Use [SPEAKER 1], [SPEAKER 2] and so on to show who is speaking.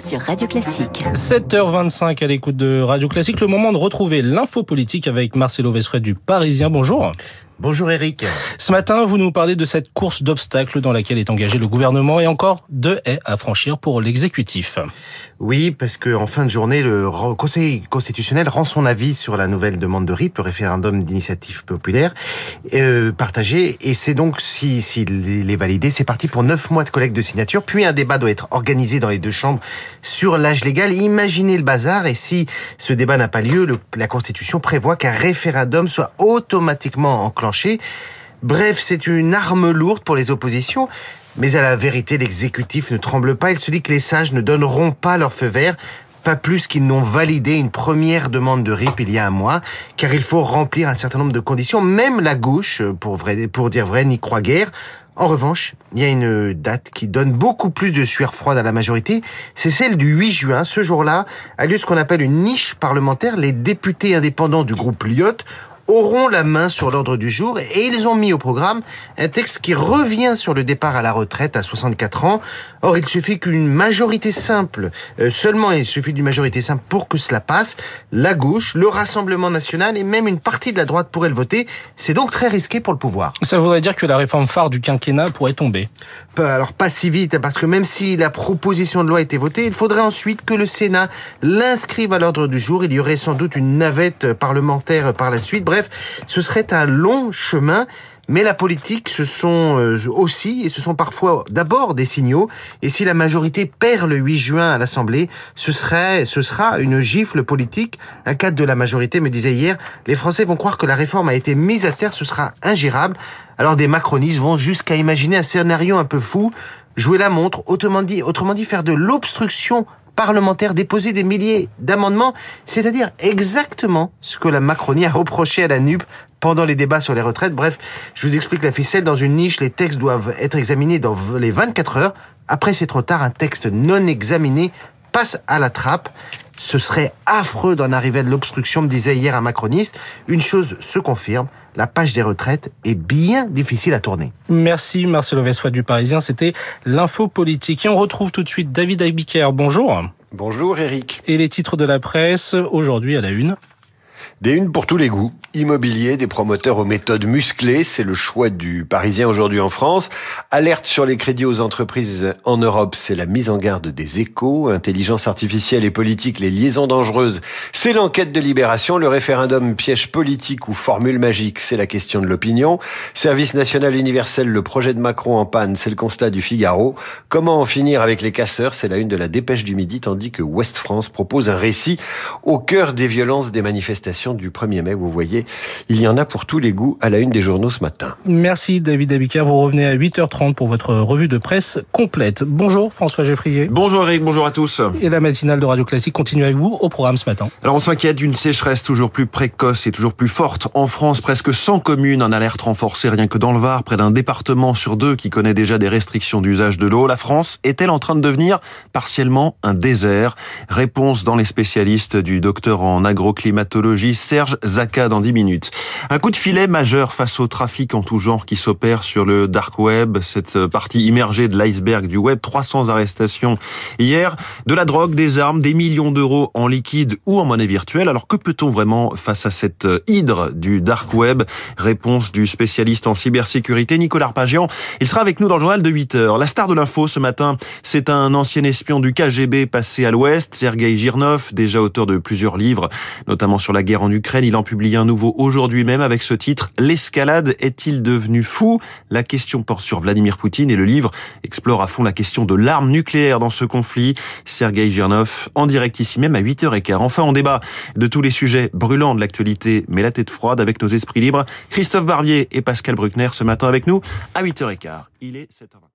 [SPEAKER 1] Sur Radio Classique.
[SPEAKER 2] 7h25 à l'écoute de Radio Classique, le moment de retrouver l'info politique avec Marcelo Vesfred du Parisien. Bonjour.
[SPEAKER 3] Bonjour Eric.
[SPEAKER 2] Ce matin, vous nous parlez de cette course d'obstacles dans laquelle est engagé le gouvernement et encore deux haies à franchir pour l'exécutif.
[SPEAKER 3] Oui, parce que en fin de journée, le Conseil constitutionnel rend son avis sur la nouvelle demande de RIP, le référendum d'initiative populaire euh, partagé, et c'est donc s'il si, est validé, c'est parti pour neuf mois de collecte de signatures, puis un débat doit être organisé dans les deux chambres sur l'âge légal. Imaginez le bazar, et si ce débat n'a pas lieu, le, la Constitution prévoit qu'un référendum soit automatiquement enclenché Bref, c'est une arme lourde pour les oppositions. Mais à la vérité, l'exécutif ne tremble pas. Il se dit que les sages ne donneront pas leur feu vert pas plus qu'ils n'ont validé une première demande de RIP il y a un mois, car il faut remplir un certain nombre de conditions. Même la gauche, pour, vrai, pour dire vrai, n'y croit guère. En revanche, il y a une date qui donne beaucoup plus de sueur froide à la majorité. C'est celle du 8 juin. Ce jour-là a lieu ce qu'on appelle une niche parlementaire. Les députés indépendants du groupe Lyotte auront la main sur l'ordre du jour et ils ont mis au programme un texte qui revient sur le départ à la retraite à 64 ans. Or, il suffit qu'une majorité simple, euh, seulement il suffit d'une majorité simple pour que cela passe. La gauche, le Rassemblement national et même une partie de la droite pourraient le voter. C'est donc très risqué pour le pouvoir.
[SPEAKER 2] Ça voudrait dire que la réforme phare du quinquennat pourrait tomber.
[SPEAKER 3] Alors pas si vite, parce que même si la proposition de loi été votée, il faudrait ensuite que le Sénat l'inscrive à l'ordre du jour. Il y aurait sans doute une navette parlementaire par la suite. Bref, ce serait un long chemin. Mais la politique, ce sont euh, aussi, et ce sont parfois d'abord des signaux. Et si la majorité perd le 8 juin à l'Assemblée, ce serait, ce sera une gifle politique. Un cadre de la majorité me disait hier, les Français vont croire que la réforme a été mise à terre, ce sera ingérable. Alors des macronistes vont jusqu'à imaginer un scénario un peu fou, jouer la montre, autrement dit, autrement dit faire de l'obstruction parlementaires déposer des milliers d'amendements, c'est-à-dire exactement ce que la Macronie a reproché à la NUP pendant les débats sur les retraites. Bref, je vous explique la ficelle. Dans une niche, les textes doivent être examinés dans les 24 heures. Après, c'est trop tard. Un texte non examiné passe à la trappe. Ce serait affreux d'en arriver à de l'obstruction, me disait hier un macroniste. Une chose se confirme, la page des retraites est bien difficile à tourner.
[SPEAKER 2] Merci Marcelo Vessois du Parisien, c'était l'info politique. Et on retrouve tout de suite David Abiker. Bonjour.
[SPEAKER 4] Bonjour Eric.
[SPEAKER 2] Et les titres de la presse aujourd'hui à la une.
[SPEAKER 4] Des unes pour tous les goûts immobilier, des promoteurs aux méthodes musclées, c'est le choix du Parisien aujourd'hui en France. Alerte sur les crédits aux entreprises en Europe, c'est la mise en garde des échos. Intelligence artificielle et politique, les liaisons dangereuses, c'est l'enquête de libération. Le référendum piège politique ou formule magique, c'est la question de l'opinion. Service national universel, le projet de Macron en panne, c'est le constat du Figaro. Comment en finir avec les casseurs, c'est la une de la dépêche du midi, tandis que Ouest France propose un récit au cœur des violences des manifestations du 1er mai. Vous voyez, il y en a pour tous les goûts à la une des journaux ce matin.
[SPEAKER 2] Merci David Abiker. Vous revenez à 8h30 pour votre revue de presse complète. Bonjour François Geffrier.
[SPEAKER 5] Bonjour Eric, bonjour à tous.
[SPEAKER 2] Et la matinale de Radio Classique continue avec vous au programme ce matin.
[SPEAKER 5] Alors on s'inquiète d'une sécheresse toujours plus précoce et toujours plus forte. En France, presque 100 communes en alerte renforcée rien que dans le Var, près d'un département sur deux qui connaît déjà des restrictions d'usage de l'eau. La France est-elle en train de devenir partiellement un désert? Réponse dans les spécialistes du docteur en agroclimatologie Serge Zaka dans 10 minutes. Un coup de filet majeur face au trafic en tout genre qui s'opère sur le dark web, cette partie immergée de l'iceberg du web, 300 arrestations hier, de la drogue, des armes, des millions d'euros en liquide ou en monnaie virtuelle. Alors que peut-on vraiment face à cette hydre du dark web? Réponse du spécialiste en cybersécurité Nicolas Arpagian. Il sera avec nous dans le journal de 8 heures. La star de l'info ce matin, c'est un ancien espion du KGB passé à l'ouest, Sergei Girnov, déjà auteur de plusieurs livres, notamment sur la guerre en Ukraine. Il en publie un aujourd'hui même avec ce titre L'escalade est-il devenu fou? La question porte sur Vladimir Poutine et le livre explore à fond la question de l'arme nucléaire dans ce conflit. Sergei Girnov en direct ici même à 8h15. Enfin, on débat de tous les sujets brûlants de l'actualité, mais la tête froide avec nos esprits libres. Christophe Barbier et Pascal Bruckner ce matin avec nous à 8h15. Il est 7h20.